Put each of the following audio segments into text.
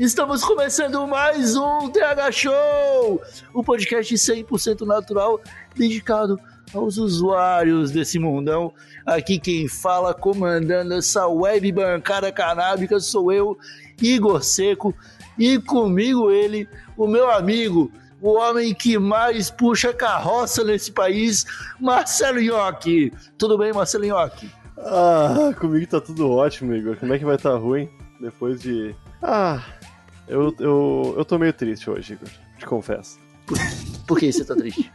Estamos começando mais um TH Show, o podcast 100% natural dedicado aos usuários desse mundão. Aqui quem fala comandando essa web bancada canábica sou eu, Igor Seco, e comigo ele, o meu amigo, o homem que mais puxa carroça nesse país, Marcelo Nhoque. Tudo bem, Marcelo Nhoque? Ah, comigo tá tudo ótimo, Igor. Como é que vai estar tá ruim depois de. Ah, eu, eu, eu tô meio triste hoje, Igor. Te confesso. Por, por que você tá triste?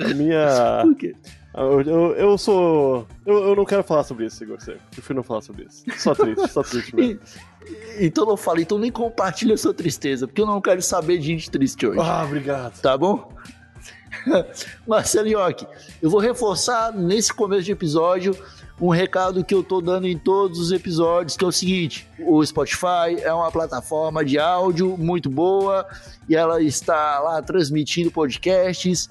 A minha. Por quê? Eu, eu, eu sou. Eu, eu não quero falar sobre isso, Igor. Sério. Prefiro não falar sobre isso. Só triste, só triste mesmo. Então não fala, então nem compartilha a sua tristeza, porque eu não quero saber de gente triste hoje. Ah, obrigado. Tá bom? Marcelo Iocchi, eu vou reforçar nesse começo de episódio um recado que eu tô dando em todos os episódios, que é o seguinte: o Spotify é uma plataforma de áudio muito boa e ela está lá transmitindo podcasts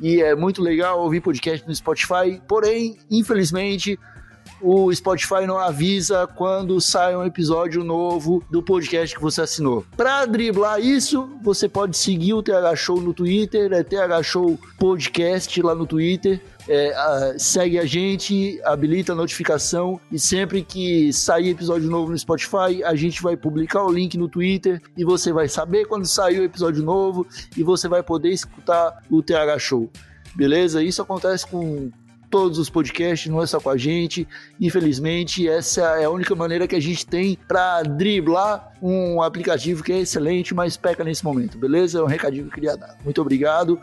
e é muito legal ouvir podcast no Spotify. Porém, infelizmente, o Spotify não avisa quando sai um episódio novo do podcast que você assinou. Para driblar isso, você pode seguir o TH Show no Twitter, é TH Show Podcast lá no Twitter. É, segue a gente, habilita a notificação e sempre que sair episódio novo no Spotify, a gente vai publicar o link no Twitter e você vai saber quando sair o episódio novo e você vai poder escutar o TH Show. Beleza? Isso acontece com todos os podcasts, não é só com a gente. Infelizmente, essa é a única maneira que a gente tem para driblar um aplicativo que é excelente, mas peca nesse momento, beleza? É um recadinho que eu queria dar. Muito obrigado.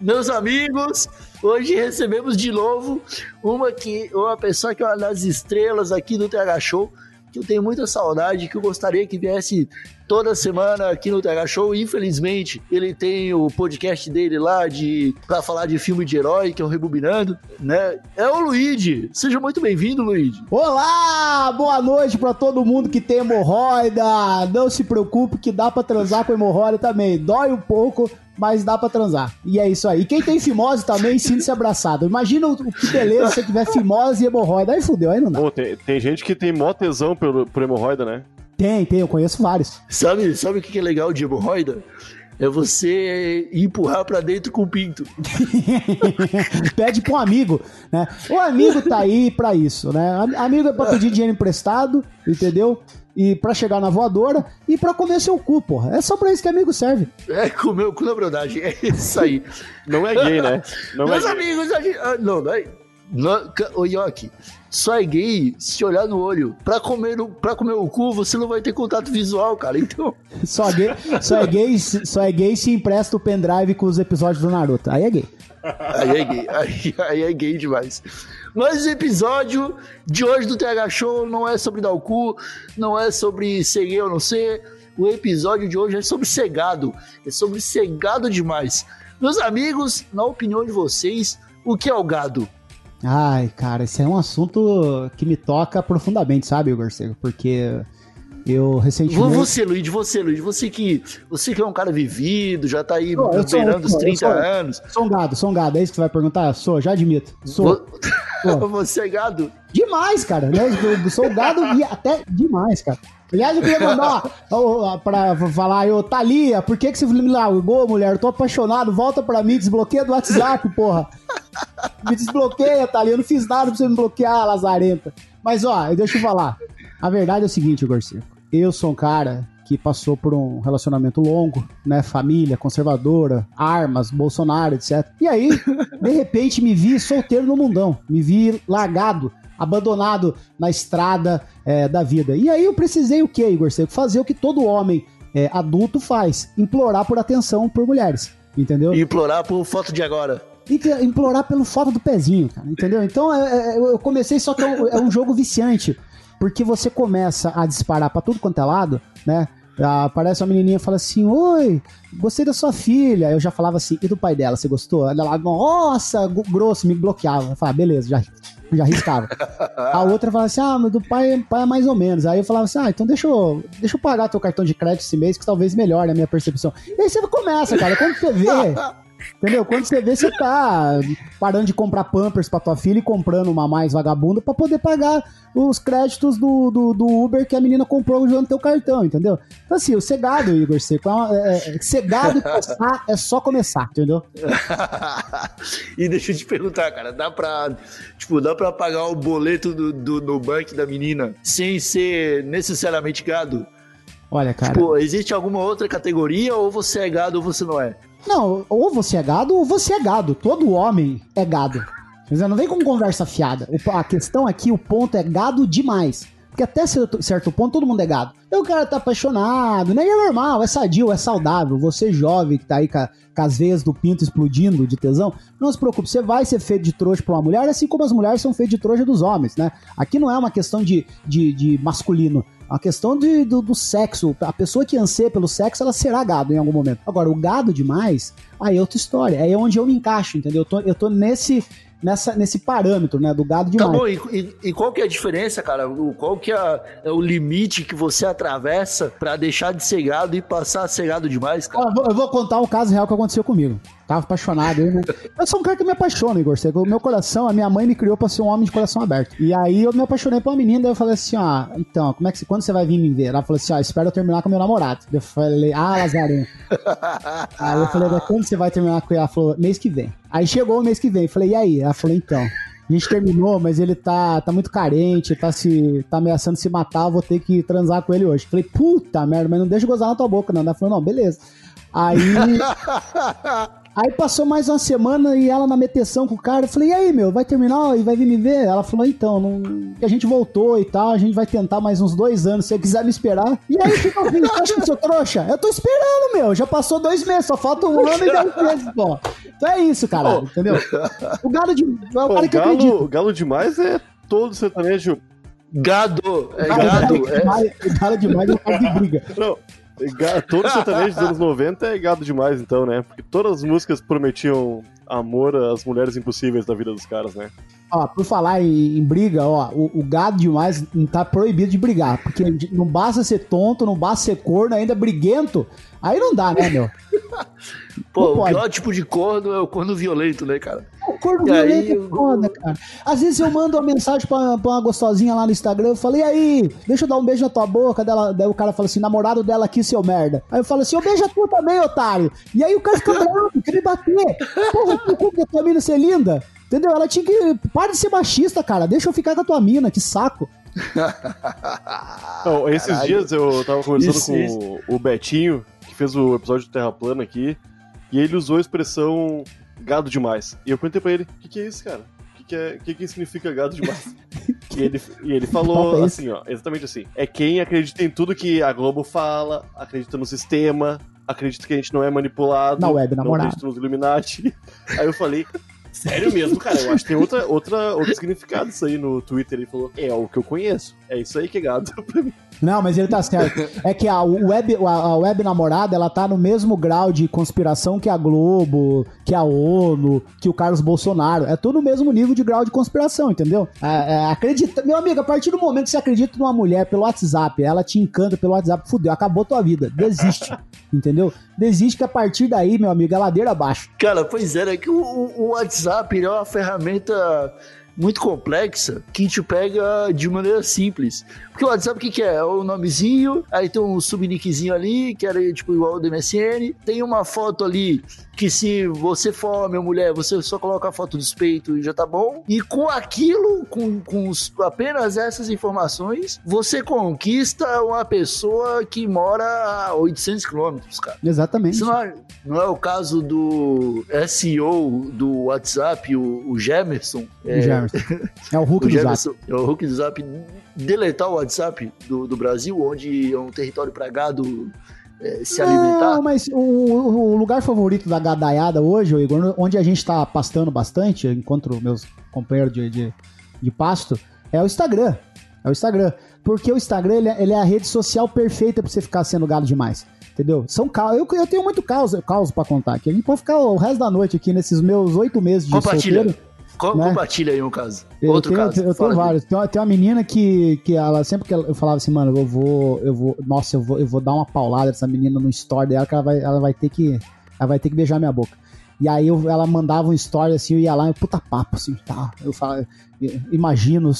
Meus amigos, hoje recebemos de novo uma que uma pessoa que é uma das estrelas aqui do TH Show, que eu tenho muita saudade, que eu gostaria que viesse toda semana aqui no TH Show. Infelizmente, ele tem o podcast dele lá de para falar de filme de herói, que é o Rebobinando, né? É o Luigi. Seja muito bem-vindo, Luigi. Olá! Boa noite para todo mundo que tem hemorroida. Não se preocupe que dá para transar com hemorroida também. Dói um pouco, mas dá pra transar. E é isso aí. E quem tem fimose também, sinta-se abraçado. Imagina o que beleza se você tiver fimose e hemorroida. Aí fudeu, aí não dá. Pô, tem, tem gente que tem mó tesão por, por hemorroida, né? Tem, tem, eu conheço vários. Sabe, sabe o que é legal de hemorroida? É você empurrar pra dentro com o pinto. Pede pra um amigo, né? O amigo tá aí pra isso, né? Amigo é pra pedir dinheiro emprestado, entendeu? E pra chegar na voadora e pra comer seu cu, porra. É só pra isso que amigo serve. É, comer o cu na brodagem. É isso aí. Não é gay, né? Não Meus é gay. amigos, a gente... ah, não, não é... Ca- ô Yoki, só é gay se olhar no olho. Pra comer, o, pra comer o cu, você não vai ter contato visual, cara. Então, Só, gay, só, é gay, se- só é gay se empresta o pendrive com os episódios do Naruto. Aí é gay. aí é gay. Aí, aí é gay demais. Mas o episódio de hoje do TH Show não é sobre dar o cu, não é sobre ser gay ou não ser. O episódio de hoje é sobre cegado. É sobre cegado demais. Meus amigos, na opinião de vocês, o que é o gado? Ai, cara, esse é um assunto que me toca profundamente, sabe, Igor? Porque eu recentemente. Você, Luiz, você, Luiz, você que, você que é um cara vivido, já tá aí sou- beirando os eu 30 sou- anos. Sou um gado, sou um gado, é isso que você vai perguntar? Sou, já admito. Sou. Vo- Você é gado? Demais, cara, né? Eu sou gado e até demais, cara. Aliás, eu queria mandar ó, pra falar, eu, Thalia, por que, que você me largou, mulher? Eu tô apaixonado, volta pra mim, desbloqueia do WhatsApp, porra. Me desbloqueia, Thalia, eu não fiz nada pra você me bloquear, lazarenta. Mas, ó, deixa eu falar. A verdade é o seguinte, Igor. Eu sou um cara que passou por um relacionamento longo, né? Família, conservadora, armas, Bolsonaro, etc. E aí, de repente, me vi solteiro no mundão. Me vi largado, abandonado na estrada é, da vida. E aí eu precisei o quê, Igor Seco? Fazer o que todo homem é, adulto faz: implorar por atenção por mulheres. Entendeu? E implorar por foto de agora. Implorar pelo foto do pezinho, cara, entendeu? Então é- é- eu comecei, só que é um, é um jogo viciante, porque você começa a disparar pra tudo quanto é lado, né? Ah, Aparece uma menininha e fala assim: Oi, gostei da sua filha. Eu já falava assim: E do pai dela, você gostou? Ela lá, nossa, grosso, me bloqueava. Eu falava: Beleza, já, já riscava. A outra falava assim: Ah, mas do pai, pai é mais ou menos. Aí eu falava assim: Ah, então deixa eu, deixa eu pagar teu cartão de crédito esse mês, que talvez melhore a minha percepção. E aí você começa, cara. Quando você vê. Entendeu? Quando você vê, você tá parando de comprar Pampers pra tua filha e comprando uma mais vagabunda pra poder pagar os créditos do, do, do Uber que a menina comprou usando teu cartão, entendeu? Então, assim, o cegado, Igor Seco, é, uma- é, é, cegado e começar é só começar, entendeu? e deixa eu te perguntar, cara, dá pra, tipo, dá pra pagar o boleto do, do Nubank da menina sem ser necessariamente gado? Olha, cara. Tipo, existe alguma outra categoria ou você é gado ou você não é? Não, ou você é gado ou você é gado. Todo homem é gado. Não vem com conversa fiada. A questão aqui, o ponto é gado demais. Porque até certo, certo ponto todo mundo é gado. E o cara tá apaixonado, né? E é normal, é sadio, é saudável. Você jovem que tá aí com, com as veias do pinto explodindo de tesão, não se preocupe, você vai ser feito de trouxa pra uma mulher, assim como as mulheres são feitas de trouxa dos homens, né? Aqui não é uma questão de, de, de masculino. É uma questão de, do, do sexo. A pessoa que anseia pelo sexo, ela será gado em algum momento. Agora, o gado demais, aí é outra história. Aí é onde eu me encaixo, entendeu? Eu tô, eu tô nesse, nessa, nesse parâmetro, né? Do gado Tá demais. bom, e, e- e qual que é a diferença, cara? O- Qual que é, é o limite que você atravessa pra deixar de ser gado e passar a ser gado demais, cara? Eu, vou, eu vou contar um caso real que aconteceu comigo. Tava apaixonado. Eu, eu sou um cara que me apaixona, Igor. O meu coração, a minha mãe me criou pra ser um homem de coração aberto. E aí eu me apaixonei por uma menina, daí eu falei assim, ó, então, como é que quando você vai vir me ver? Ela falou assim, ó, espera eu terminar com meu namorado. Eu falei, ah, Lazareno. Aí eu falei, "Mas quando você vai terminar com ele? Ela falou, mês que vem. Aí chegou o mês que vem. Eu falei, e aí? Ela falou, então. A gente terminou, mas ele tá, tá muito carente, tá, se, tá ameaçando se matar, eu vou ter que transar com ele hoje. Falei, puta merda, mas não deixa eu gozar na tua boca, não. Ela falou, não, beleza. Aí. Aí passou mais uma semana e ela na meteção com o cara. Eu falei, e aí, meu, vai terminar e vai vir me ver? Ela falou, então, não... que a gente voltou e tal, a gente vai tentar mais uns dois anos, se você quiser me esperar. E aí, o que que eu fiz? Você acha que eu sou trouxa? Eu tô esperando, meu. Já passou dois meses, só falta um ano e dez meses, pô. Então é isso, cara, entendeu? O galo de. É o Pô, cara o que acredita. galo, galo demais é todo sertanejo. Gado, é Galo gado. É, demais, galo demais é um cara de briga. Não, todo sertanejo dos anos 90 é gado demais, então, né? Porque todas as músicas prometiam amor às mulheres impossíveis da vida dos caras, né? Ó, por falar em, em briga, ó, o, o gado demais tá proibido de brigar. Porque não basta ser tonto, não basta ser corno, ainda briguento. Aí não dá, né, meu? pô, o pior tipo de corno é o corno violento, né, cara? O corno E violento é o- foda, cara. Às vezes eu mando uma mensagem pra, pra uma gostosinha lá no Instagram, eu falei, e aí, deixa eu dar um beijo na tua boca. Dela, daí o cara fala assim, namorado dela aqui, seu merda. Aí eu falo assim, eu beijo a tua também, otário. E aí o cara fica bravo, quer me bater. Porra, tu que a tua mina ser linda? Entendeu? Ela tinha que. Para de ser machista, cara. Deixa eu ficar com a tua mina, que saco. Não, esses Caralho. dias eu tava conversando Isso, com isso. o Betinho, que fez o episódio do Terra Plana aqui, e ele usou a expressão gado demais. E eu perguntei pra ele, o que, que é isso, cara? O que, que, é, que, que significa gado demais? e, ele, e ele falou é assim, ó, exatamente assim. É quem acredita em tudo que a Globo fala, acredita no sistema, acredita que a gente não é manipulado, Na web, não namorado. acredita nos Illuminati. Aí eu falei, sério mesmo, cara? Eu acho que tem outra, outra, outro significado isso aí no Twitter. Ele falou, é o que eu conheço. É isso aí que é gado pra mim. Não, mas ele tá certo. É que a web, a, web namorada, ela tá no mesmo grau de conspiração que a Globo, que a ONU, que o Carlos Bolsonaro. É tudo no mesmo nível de grau de conspiração, entendeu? É, é, acredita, meu amigo, a partir do momento que você acredita numa mulher pelo WhatsApp, ela te encanta pelo WhatsApp, fudeu, acabou tua vida. Desiste, entendeu? Desiste que a partir daí, meu amigo, é ladeira abaixo. Cara, pois é, é que o, o- WhatsApp é uma ferramenta muito complexa que te pega de maneira simples. Porque o WhatsApp o que, que é? É o nomezinho, aí tem um subnickzinho ali, que era tipo igual ao do MSN, tem uma foto ali que se você for ou mulher, você só coloca a foto dos peitos e já tá bom. E com aquilo, com, com apenas essas informações, você conquista uma pessoa que mora a 800 quilômetros, cara. Exatamente. Isso não é, não é o caso do SEO do WhatsApp, o, o Gemerson. O É, Jamerson. É o Hulk o do Zap. Gemerson, é o Hulk do Zap, deletar o WhatsApp do, do Brasil, onde é um território pragado é, se alimentar? Não, mas o, o lugar favorito da gadaiada hoje, Igor, onde a gente tá pastando bastante, encontro meus companheiros de, de, de pasto, é o Instagram. É o Instagram. Porque o Instagram ele é, ele é a rede social perfeita pra você ficar sendo gado demais. Entendeu? São caos. Eu, eu tenho muito caos, caos pra contar aqui. A gente pode ficar o resto da noite aqui nesses meus oito meses de Compartilha. solteiro. Co- né? Compartilha aí um caso. Eu Outro tenho, caso. Eu tenho vários. Tem uma, tem uma menina que, que ela sempre que eu falava assim, mano, eu vou, eu vou, nossa, eu vou, eu vou dar uma paulada nessa menina no story dela que ela vai, ela vai ter que, ela vai ter que beijar minha boca. E aí eu- ela mandava um story assim, eu ia lá, e puta papo assim, tá? Eu falo, imagino,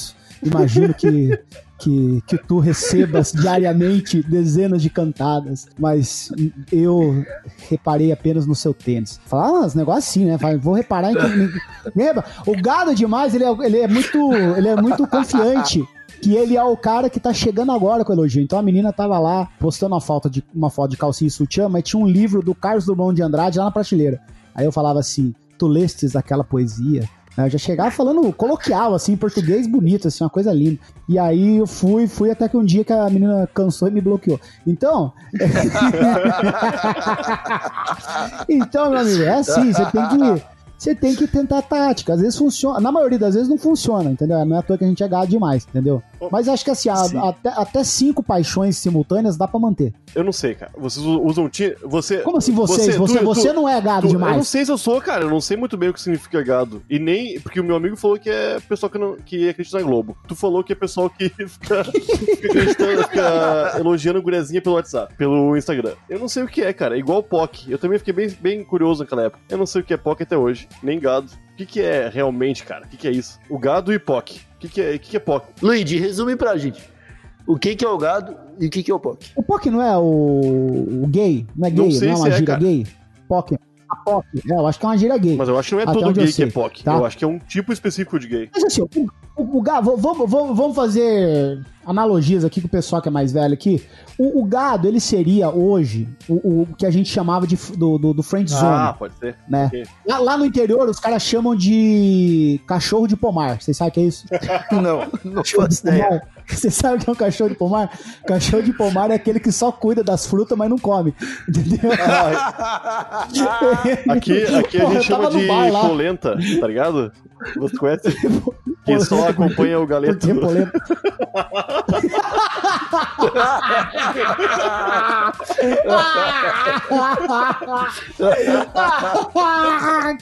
imagino que que, que tu recebas diariamente dezenas de cantadas, mas eu reparei apenas no seu tênis. Fala uns negócios assim, né? Fala, vou reparar em que. Lembra? O gado demais, ele é, ele é muito. Ele é muito confiante. Que ele é o cara que tá chegando agora com o elogio. Então a menina tava lá postando uma foto de, uma foto de calcinha e sutiã, mas tinha um livro do Carlos Drummond de Andrade lá na prateleira. Aí eu falava assim: Tu lestes aquela poesia? Aí Eu já chegava falando coloquial, assim, português bonito, assim, uma coisa linda. E aí eu fui, fui até que um dia que a menina cansou e me bloqueou. Então. então, meu amigo, é assim, você tem que. Você tem que tentar tática. Às vezes funciona. Na maioria das vezes não funciona, entendeu? Não é à toa que a gente é gado demais, entendeu? Mas acho que assim, a- até, até cinco paixões simultâneas dá pra manter. Eu não sei, cara. Vocês usam Tinder. Você. Como assim vocês? Você, tu- você, tu- não é gado tu- Eu não demais. sei se eu sou, cara. Eu não sei muito bem o que significa gado. E nem. Porque o meu amigo falou que é pessoal que, não, que acredita na Globo. Tu falou que é pessoal que fica, fica fica elogiando gurezinha pelo WhatsApp, pelo Instagram. Eu não sei o que é, cara. É igual o POC. Eu também fiquei bem, bem curioso naquela época. Eu não sei o que é POC até hoje. Nem gado. O que, que é realmente, cara? O que, que é isso? O gado e POC. O que, que, é, o que, que é POC? Luigi, resume pra gente. O que, que é o gado e o que, que é o POC? O POC não é o, o gay? Não é Não gay? sei Não, é se uma é, gíria cara. gay? POC. A POC. É, eu acho que é uma gíria gay. Mas eu acho que não é Até todo gay que é POC. tá? Eu acho que é um tipo específico de gay. Mas assim, o, o, o gado, vamos, vamos, vamos fazer analogias aqui com o pessoal que é mais velho aqui. O, o gado, ele seria hoje o, o que a gente chamava de, do, do, do friend zone, Ah, pode ser. né? ok. Lá, lá no interior, os caras chamam de cachorro de pomar. Vocês sabem o que é isso? Não, não faço ideia. Você sabe o que é um cachorro de pomar? Cachorro de pomar é aquele que só cuida das frutas, mas não come. Entendeu? Aqui, aqui a Porra, gente eu tava chama de polenta, tá ligado? Você conhece? Que só acompanha o galeto. Porque polenta.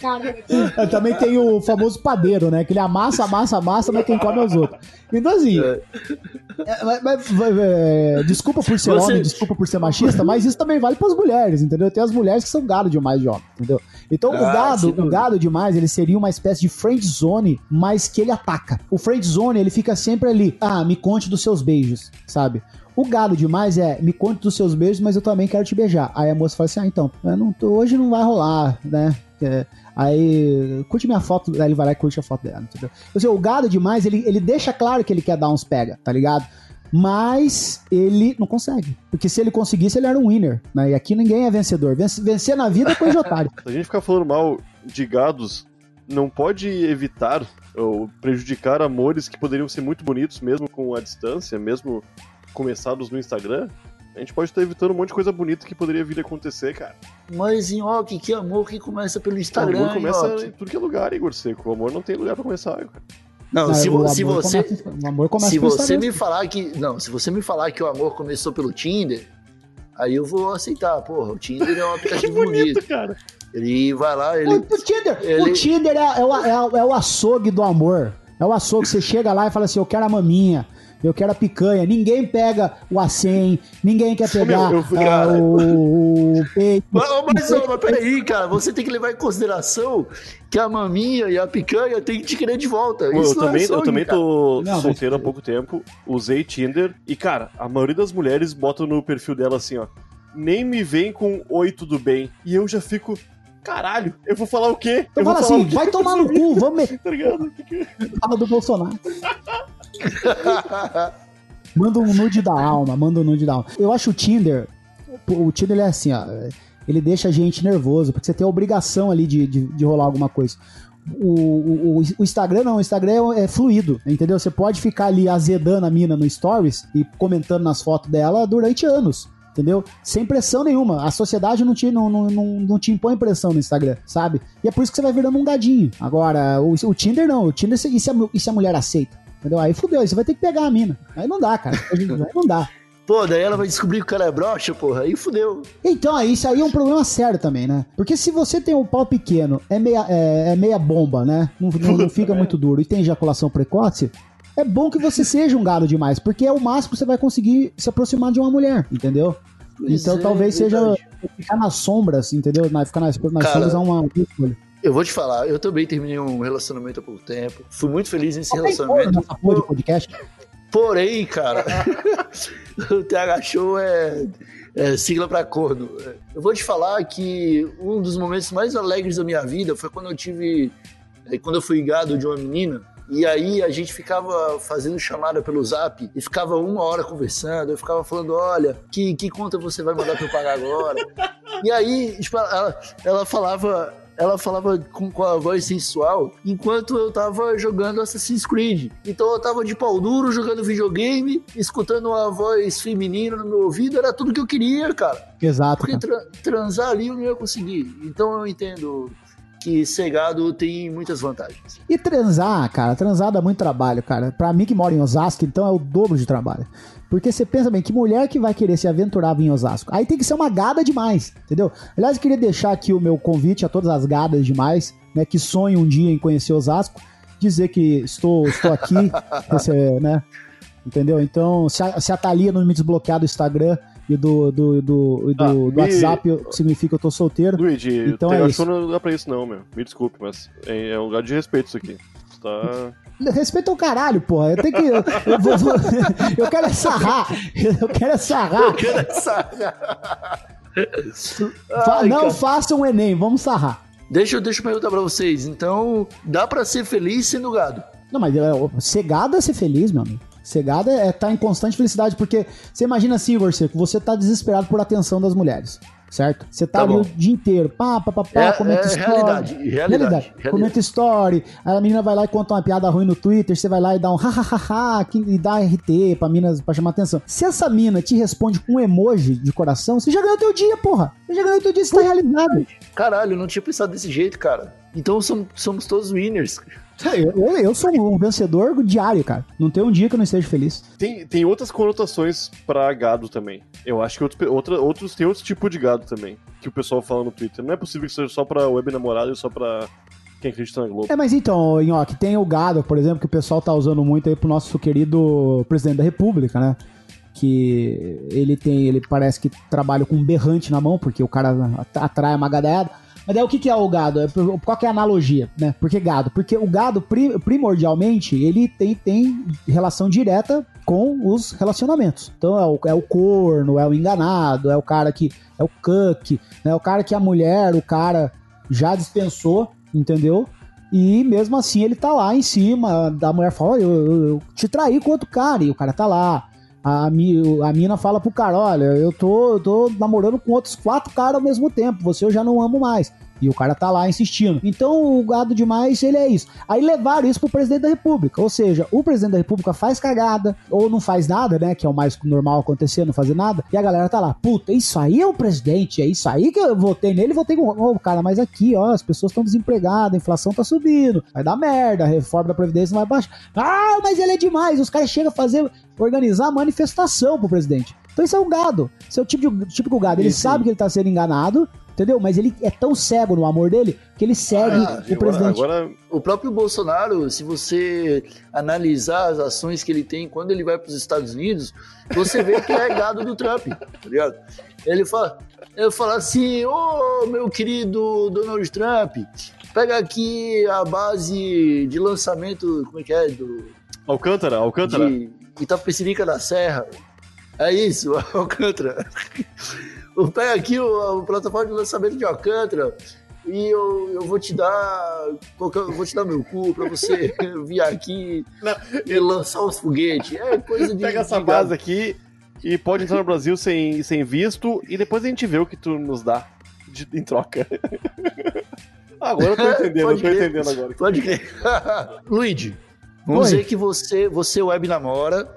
Cara. Também tem o famoso padeiro, né? Que ele amassa, amassa, amassa, mas quem come é os outros. Então, assim. é, mas- mas, é, desculpa por ser Você- homem, desculpa por ser machista, mas isso também vale pras mulheres, entendeu? Tem as mulheres que são gado demais de homem, entendeu? Então, o Ah, sem gado, o gado demais, ele seria uma espécie de friend zone, mas que ele ataca. O friend zone, ele fica sempre ali. Ah, me conte dos seus beijos, sabe? O gado demais é, me conte dos seus beijos, mas eu também quero te beijar. Aí a moça fala assim, ah, então, não tô- hoje não vai rolar, né? É, aí, curte minha foto, aí ele vai lá e curte a foto dela, entendeu? Ou seja, o gado demais, ele, ele deixa claro que ele quer dar uns pega, tá ligado? Mas ele não consegue. Porque se ele conseguisse, ele era um winner, né? E aqui ninguém é vencedor. Vence- vencer na vida é coisa de otário. Se a gente ficar falando mal de gados, não pode evitar ou prejudicar amores que poderiam ser muito bonitos, mesmo com a distância, mesmo começados no Instagram. A gente pode estar evitando um monte de coisa bonita que poderia vir a acontecer, cara. Mas, Nhoque, que amor que começa pelo O Instagram, amor começa em tudo que é lugar, Igor Seco. O amor não tem lugar pra começar, cara. Não, Não, se, vo- se você... começa- o amor começa Se você me falar que. Não, se você me falar que o amor começou pelo Tinder, aí eu vou aceitar. Porra, o Tinder é um aplicativo bonito. cara. Ele vai lá, ele. o Tinder, ele- o Tinder é, é o, é, o- é o açougue do amor. É o açougue. Você chega lá e fala assim: Eu quero a maminha. Eu quero a picanha. Ninguém pega o acém. Ninguém quer pegar meu, eu- cara. o, o peito. Mas, mas, mas peraí, cara, você tem que levar em consideração que a maminha e a picanha tem que te querer de volta. Pô, eu é também, eu açougue, também cara. tô Não, mas- solteiro há pouco tempo, usei Tinder e, cara, a maioria das mulheres botam no perfil dela assim, ó. Nem me vem com oi, tudo bem. E eu já fico. Caralho, eu vou falar o quê? Eu eu falar assim: vai tomar no cu, vamos Tá ligado? Que que- a fala do Bolsonaro. Manda um nude da alma, manda um nude da alma. Eu acho o Tinder, o Tinder é assim, ó, ele deixa a gente nervoso, porque você tem a obrigação ali de, de, de rolar alguma coisa. O, o, o Instagram não, o Instagram é, é fluido, entendeu? Você pode ficar ali azedando a mina no Stories e comentando nas fotos dela durante anos. entendeu? Sem pressão nenhuma. A sociedade não te, não, não, não te impõe pressão no Instagram, sabe? E é por isso que você vai virando um gadinho. Agora, o, o Tinder não. O Tinder, e se, a, e se a mulher aceita? Entendeu? Aí fudeu, aí você vai ter que pegar a mina. Aí não dá, cara. Aí não dá. Pô, daí ela vai descobrir que o cara é broxa, porra, aí fudeu. Então, isso aí é um problema sério também, né? Porque se você tem um pau pequeno, é meia, é, é meia bomba, né? Não, não, não fica muito duro e tem ejaculação precoce, é bom que você seja um gado demais, porque é o máximo que você vai conseguir se aproximar de uma mulher, entendeu? Pois então é, talvez seja verdade. ficar nas sombras, entendeu? Ficar nas, nas Cara, sombras é uma escolha. Eu vou te falar, eu também terminei um relacionamento há pouco tempo. Fui muito feliz nesse Só tem corno relacionamento. nessa porra de podcast. Porém, cara, o TH Show é, é sigla pra corno. Eu vou te falar que um dos momentos mais alegres da minha vida foi quando eu tive. é, Quando eu fui gado de uma menina. E aí a gente ficava fazendo chamada pelo zap e ficava uma hora conversando. Eu ficava falando: olha, que, que conta você vai mandar pra eu pagar agora? E aí, tipo, ela, ela falava. Ela falava com, com a voz sensual enquanto eu tava jogando Assassin's Creed. Então eu tava de pau duro jogando videogame, escutando uma voz feminina no meu ouvido, era tudo que eu queria, cara. Exato. Porque tra- transar ali eu não ia conseguir. Então eu entendo que ser gado tem muitas vantagens. E transar, cara, transar dá muito trabalho, cara. Pra mim que moro em Osasco, então é o dobro de trabalho. Porque você pensa bem, que mulher que vai querer se aventurar em Osasco? Aí tem que ser uma gada demais, entendeu? Aliás, eu queria deixar aqui o meu convite a todas as gadas demais, né, que sonham um dia em conhecer Osasco, dizer que estou, estou aqui, esse, né? Entendeu? Então, se a, se a Thalia não me desbloquear do Instagram e do, do, do, do, Ah, do me- WhatsApp, significa que eu tô solteiro. Luigi, Então é acho isso. que não dá pra isso não, meu. Me desculpe, mas é, é um lugar de respeito isso aqui. Tá... Respeita o caralho, porra. Eu tenho que. Eu, eu vou- vou- eu quero é sarrar. Eu quero é sarrar. Fa- Ai, não cara. façam o Enem, vamos sarrar. Deixa, eu- deixa eu perguntar pra vocês. Então, dá pra ser feliz sendo gado? Não, mas é, ser gado é ser feliz, meu amigo. Ser gado é estar em constante felicidade, porque você imagina assim, Igor Seco, você tá desesperado por atenção das mulheres, certo? Você tá, Tá ali bom. o dia inteiro, pá, pá, pá, pá, É- comenta é story. realidade, realidade, realidade. Comenta story, aí a menina vai lá e conta uma piada ruim no Twitter, você vai lá e dá um hahaha e dá RT pra mina pra chamar atenção. Se essa mina te responde com um emoji de coração, você já ganhou teu dia, porra. Você já ganhou teu dia, você tá realizado. Caralho, eu não tinha pensado desse jeito, cara. Então somos, somos todos winners. Eu, eu, eu sou um vencedor diário, cara. Não tem um dia que eu não esteja feliz. Tem, tem outras conotações pra gado também. Eu acho que outros, pe- outra, outros tem outro tipo de gado também. Que o pessoal fala no Twitter. Não é possível que seja só pra web namorado e só pra quem acredita na Globo. É, mas então, Nhoque, tem o gado, por exemplo, que o pessoal tá usando muito aí pro nosso querido presidente da república, né? Que ele tem, ele parece que trabalha com um berrante na mão, porque o cara at- atrai uma gadaiada. Mas daí o que, que é o gado? É Qual que é a analogia, né? Por que gado? Porque o gado, pri- primordialmente, ele tem, tem relação direta com os relacionamentos. Então é o, é o corno, é o enganado, é o cara que. É o cuck, né? O cara que a mulher, o cara já dispensou, entendeu? E mesmo assim ele tá lá em cima, da mulher fala, "Olha, eu, eu- eu te traí com outro cara, e o cara tá lá. A, a mina fala pro cara, olha, eu tô, eu tô namorando com outros quatro caras ao mesmo tempo, você eu já não amo mais. E o cara tá lá insistindo. Então o gado demais, ele é isso. Aí levaram isso pro presidente da república. Ou seja, o presidente da república faz cagada, ou não faz nada, né? Que é o mais normal acontecer, não fazer nada. E a galera tá lá, puta, isso aí é o presidente, é isso aí que eu votei nele, votei com. Ô, cara, mas aqui, ó, as pessoas estão desempregadas, a inflação tá subindo, vai dar merda, a reforma da Previdência não vai baixar. Ah, mas ele é demais. Os caras chegam a fazer, organizar manifestação pro presidente. Então isso é um gado. Esse é o tipo de, típico gado. Ele sabe que ele tá sendo enganado, entendeu? Mas ele é tão cego no amor dele que ele segue Ah, o presidente. Agora, O próprio Bolsonaro, se você analisar as ações que ele tem quando ele vai para os Estados Unidos, você vê que é gado do Trump, tá ligado? Ele fala, ele fala assim, ô meu querido Donald Trump, pega aqui a base de lançamento, como é que é, do, Alcântara, Alcântara. de Itapecerica da Serra. É isso, Alcântara. Pega aqui o, a plataforma de lançamento de Alcântara e eu, eu vou te dar. qualquer- Eu vou te dar meu cu pra você vir aqui e lançar os foguetes. É coisa de. Pega essa de base aqui e pode entrar no Brasil sem, sem visto e depois a gente vê o que tu nos dá de- em troca. Agora eu tô entendendo, eu Pode tô crer. entendendo agora. Pode crer. Luigi, vamos Oi. dizer que você, você web namora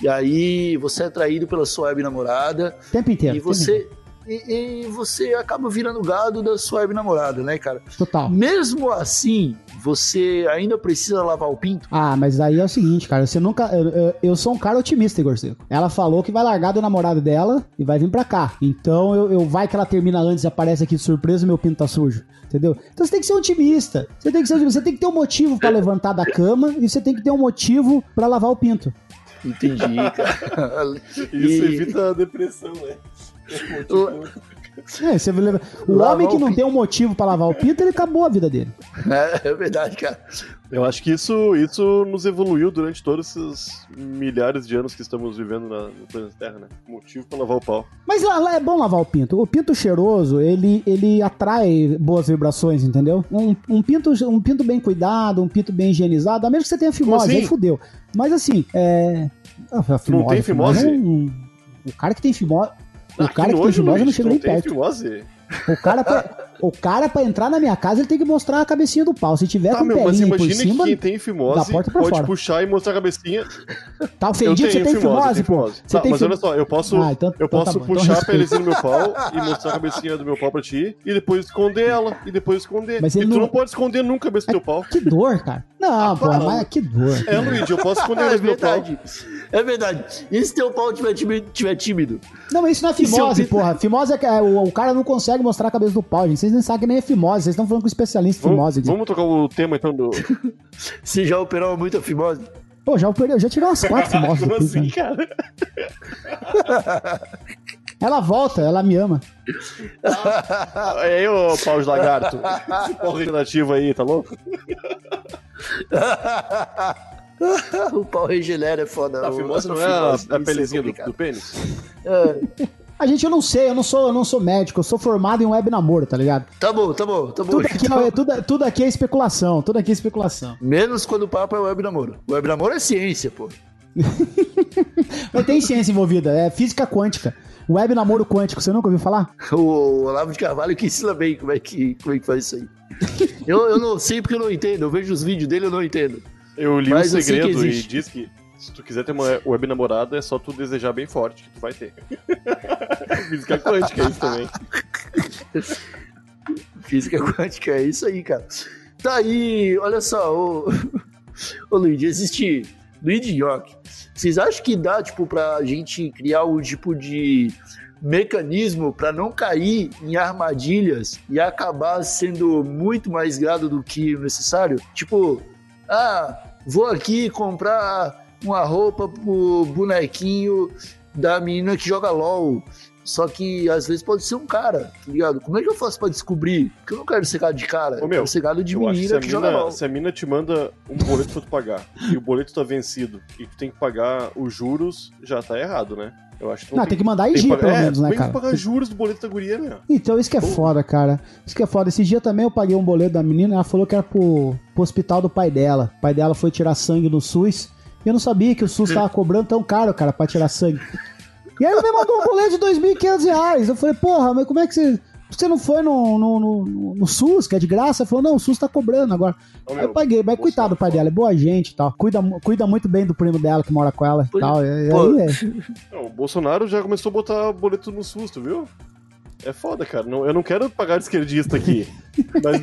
E aí você é traído pela sua web namorada tempo inteiro. e o tempo você. E, e você acaba virando gado da sua web namorada, né, cara? Total. Mesmo assim, você ainda precisa lavar o pinto? Ah, mas aí é o seguinte, cara, você nunca. Eu, eu- eu sou um cara otimista, Igor Seco. Ela falou que vai largar do namorado dela e vai vir pra cá. Então eu, eu- vai que ela termina antes e aparece aqui de surpresa e meu pinto tá sujo. Entendeu? Então você tem que ser otimista. Você tem que ser otimista. Você tem que ter um motivo pra levantar da cama e você tem que ter um motivo pra lavar o pinto. Entendi, cara. Isso E- evita a depressão, né? É, você leva- O Lavar homem que o não pinto. tem um motivo pra lavar o pinto, ele acabou a vida dele. É, é verdade, cara. Eu acho que isso, isso nos evoluiu durante todos esses milhares de anos que estamos vivendo na, no planeta Terra, né? Motivo pra lavar o pau. Mas lá, lá é bom lavar o pinto. O pinto cheiroso, ele, ele atrai boas vibrações, entendeu? Um, um pinto, um pinto bem cuidado, um pinto bem higienizado, a menos que você tenha fimose, assim? aí fudeu. Mas assim, é. a fimose, Não tem fimose? é um- O cara que tem fimose. O cara que, tem fimose não chega nem perto. O cara, pra, o cara, pra entrar na minha casa, ele tem que mostrar a cabecinha do pau. Se tiver Tá, com meu, mas imagina cima, que quem tem da fimose pode fora. puxar e mostrar a cabecinha. tá ofendido, você tem fimose, pô. Você Tá, tem mas olha só, eu posso, Ah, então- eu então tá posso então puxar a respeita. pelezinha do meu pau e mostrar a cabecinha do meu pau pra ti e depois esconder ela e depois esconder. Mas e tu não- não pode esconder nunca a cabeça do teu pau. Que dor, cara. Não, pô, para, mas que dor. É, Luigi, eu posso esconder a É meu pau. verdade. É verdade. E se teu pau tiver tímido? Tiver tímido? Não, mas isso não é se fimose, porra. Fimose é que é, o, o cara não consegue mostrar a cabeça do pau, gente. Vocês nem sabem que nem é fimose. Vocês estão falando com especialista em fimose. Vamos, vamos tocar o tema então do. Você já operou muita fimose? Pô, já operei, eu já tirei umas quatro fimoses. Como assim, cara? Ela volta, ela me ama. É aí, ô pau de lagarto. Esse pau regenerativo aí, tá louco? o pau regenera é foda. A O- fimose não é fimose, a, a é pelezinha do, do pênis? É, A gente, eu não sei, eu não sou, eu não sou médico, eu sou formado em web namoro, tá ligado? tá bom, tá bom, tá bom. Tudo aqui, Então, é, tudo, tudo aqui é especulação, tudo aqui é especulação. Menos quando o papo é web namoro. Web namoro é ciência, pô. Mas tem ciência envolvida, é física quântica. Web namoro quântico, você nunca ouviu falar? O Olavo de Carvalho que ensina bem como é que, como é que faz isso aí. Eu, eu não sei porque eu não entendo. Eu vejo os vídeos dele e eu não entendo. Eu li Mas um segredo e diz que se tu quiser ter uma web namorada, é só tu desejar bem forte que tu vai ter. Física quântica, é isso também. Física quântica, é isso aí, cara. Tá aí, olha só, ô, ô Luigi, existe Luigi York. Vocês acham que dá, tipo, pra gente criar um tipo de mecanismo pra não cair em armadilhas e acabar sendo muito mais gado do que o necessário? Tipo, ah, vou aqui comprar uma roupa pro bonequinho da menina que joga LOL. Só que às vezes pode ser um cara, tá ligado? Como é que eu faço pra descobrir? Porque eu não quero ser gado de cara, Ô, eu meu, quero ser gado de Eu que menina a que joga mina, LOL. se a mina te manda um boleto pra tu pagar e o boleto tá vencido e tu tem que pagar os juros, já tá errado, né? Eu acho que Não, tem que mandar em tem dia, pagar- pelo é, menos, né, tem cara? que pagar juros do boleto da guria, meu. Então, isso que é foda, cara. Isso que é foda. Esse dia também eu paguei um boleto da menina, ela falou que era pro, pro hospital do pai dela. O pai dela foi tirar sangue no SUS. E eu não sabia que o SUS tava cobrando tão caro, cara, pra tirar sangue. E aí ele me mandou um boleto de 2.500 reais. Eu falei, porra, mas como é que você. Você não foi no, no, no- no SUS, que é de graça? Ele falou, não, o SUS tá cobrando agora. Ô, Aí meu, eu paguei, mas coitado do pai dela, é boa gente e tal. Cuida, cuida muito bem do primo dela que mora com ela e tal. E, e aí é. Não, o Bolsonaro já começou a botar boleto no susto, viu? É foda, cara. Não, eu não quero pagar de esquerdista aqui. mas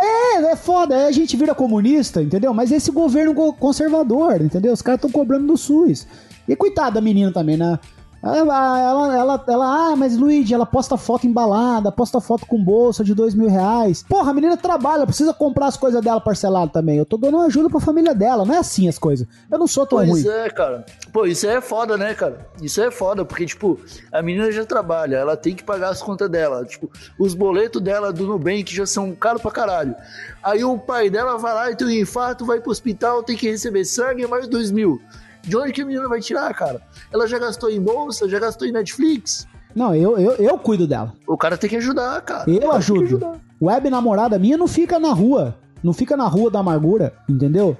É, é foda, aí a gente vira comunista, entendeu? Mas esse governo go- conservador, entendeu? Os caras estão cobrando do SUS. E coitado da menina também, né? Ela, ela, ela, ela, ah, mas Luigi, ela posta foto embalada, posta foto com bolsa de dois mil reais. Porra, a menina trabalha, precisa comprar as coisas dela parcelado também. Eu tô dando ajuda pra família dela, não é assim as coisas. Eu não sou tão Pois ruim. é, cara. Pô, isso é foda, né, cara? Isso é foda, porque, tipo, a menina já trabalha, ela tem que pagar as contas dela. Tipo, os boletos dela do Nubank já são caros pra caralho. Aí o pai dela vai lá e tem um infarto, vai pro hospital, tem que receber sangue, mais dois mil. De onde que a menina vai tirar, cara? Ela já gastou em bolsa, já gastou em Netflix. Não, eu, eu, eu cuido dela. O cara tem que ajudar, cara. Eu ajudo. Web namorada minha não fica na rua. Não fica na rua da amargura, entendeu?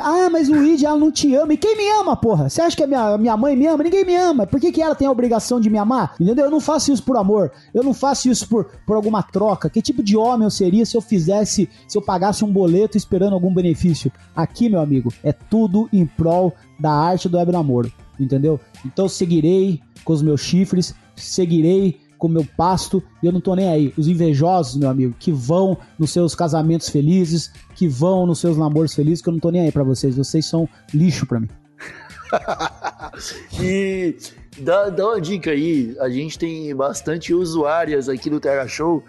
Ah, mas o Luigi, ela não te ama. E quem me ama, porra? Você acha que a minha, minha mãe me ama? Ninguém me ama. Por que, que ela tem a obrigação de me amar? Entendeu? Eu não faço isso por amor. Eu não faço isso por, por alguma troca. Que tipo de homem eu seria se eu fizesse, se eu pagasse um boleto esperando algum benefício? Aqui, meu amigo, é tudo em prol da arte do web namoro. Entendeu? Então seguirei com os meus chifres, seguirei com o meu pasto e eu não tô nem aí. Os invejosos, meu amigo, que vão nos seus casamentos felizes, que vão nos seus namoros felizes, que eu não tô nem aí pra vocês. Vocês são lixo pra mim. e dá, dá uma dica aí, a gente tem bastante usuárias aqui no Terra Show,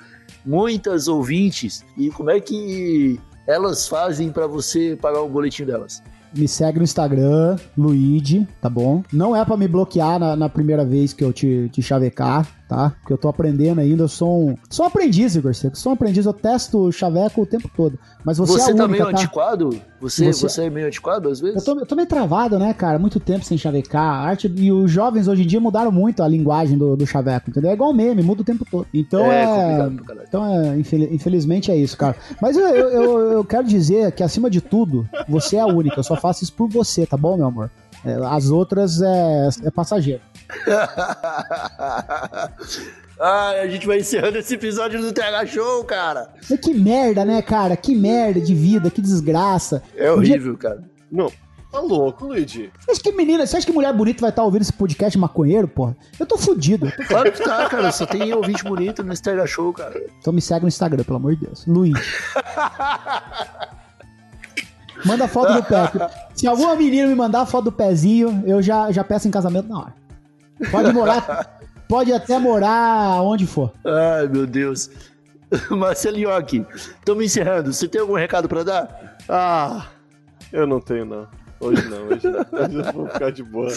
muitas ouvintes, e como é que elas fazem para você pagar o boletim delas? Me segue no Instagram, Luigi, tá bom? Não é para me bloquear na, na, primeira vez que eu te, te chavecar, tá? Porque eu tô aprendendo ainda, eu sou um, sou um aprendiz, Igor Seco. Sou um aprendiz, eu testo o chaveco o tempo todo. Mas você, você é tá única, meio tá? antiquado? Você, você... você é meio antiquado às vezes? Eu tô, eu tô meio travado, né, cara? Muito tempo sem chavecar. A arte e os jovens hoje em dia mudaram muito a linguagem do, do chaveco, entendeu? É igual meme, muda o tempo todo. Então é. é então é, infelizmente é isso, cara. Mas eu, eu, eu, eu quero dizer que acima de tudo, você é a única. Eu só faço isso por você, tá bom, meu amor? É, as outras é, é passageiro. Ah, a gente vai encerrando esse episódio do TH Show, cara. Mas que merda, né, cara? Que merda de vida, que desgraça. É horrível, dia... cara. Não, tá louco, Luigi. Você acha que menina, você acha que mulher bonita vai estar ouvindo esse podcast maconheiro, porra? Eu tô fudido. Claro que tá, cara. Só tem ouvinte bonito no TH Show, cara. Então me segue no Instagram, pelo amor de Deus. Luiz. Manda foto do pé. Se alguma menina me mandar foto do pezinho, eu já, já peço em casamento na hora. Pode morar. Pode até morar onde for. Ai, meu Deus. Marcelo Iocchi, estamos encerrando. Você tem algum recado para dar? Ah, eu não tenho, não. Hoje não, hoje não. Hoje eu vou ficar de boa.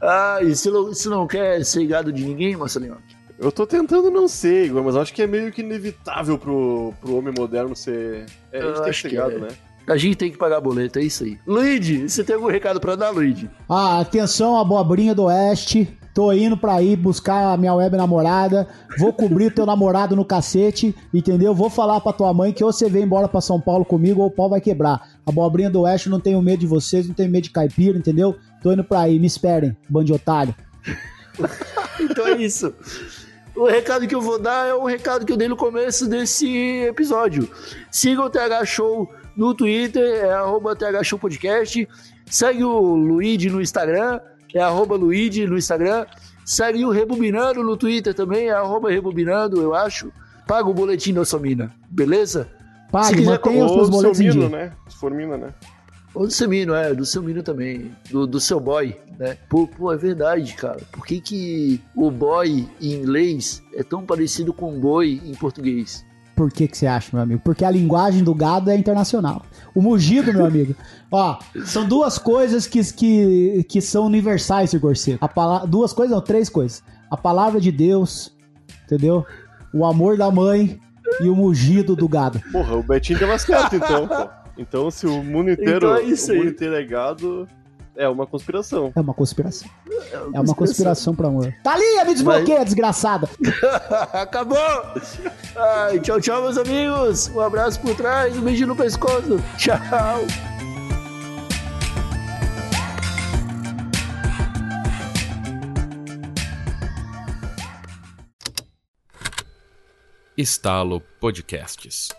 Ah, e você não, você não quer ser gado de ninguém, Marcelo Iocchi? Eu tô tentando não ser, Igor, mas acho que é meio que inevitável pro, pro homem moderno ser. É, a gente tem que ser gado, é. né? A gente tem que pagar boleto, é isso aí. Luigi, você tem algum recado para dar, Luigi? Ah, atenção, abobrinha do Oeste. Tô indo pra ir buscar a minha web namorada. Vou cobrir teu namorado no cacete, entendeu? Vou falar pra tua mãe que ou você vem embora pra São Paulo comigo ou o pau vai quebrar. A abobrinha do Oeste não tenho medo de vocês, não tenho medo de caipira, entendeu? Tô indo pra aí, me esperem, bando de otário. então é isso. O recado que eu vou dar é o recado que eu dei no começo desse episódio. Siga o TH Show no Twitter, é arroba TH Show Podcast. Segue o Luigi no Instagram é arroba Luigi no Instagram. Segue o Rebobinando no Twitter também, é arroba Rebobinando, eu acho. Paga o boletim da Somina, beleza? Pague, Se quiser mantenha os seus boletos em dia. né? Se for mina, né? Ou do seu Mino, é, do seu Mino também. Do, do seu boy, né? Pô, pô, é verdade, cara. Por que, que o boy em inglês é tão parecido com boi em português? Por que, que você acha, meu amigo? Porque a linguagem do gado é internacional. O mugido, meu amigo. Ó, são duas coisas que, que, que são universais, Igor Seco. A palavra, duas coisas, não, três coisas. A palavra de Deus, entendeu? O amor da mãe e o mugido do gado. Porra, o Betinho deu umas então, pô. Então, se o mundo inteiro, então é, o mundo inteiro é gado, é uma conspiração. É uma conspiração. É uma, é uma conspiração pro amor. Thalia, me desbloqueia, Mas... desgraçada. Acabou! Ai, tchau, tchau, meus amigos. Um abraço por trás, um beijo no pescoço. Tchau. Estalo Podcasts.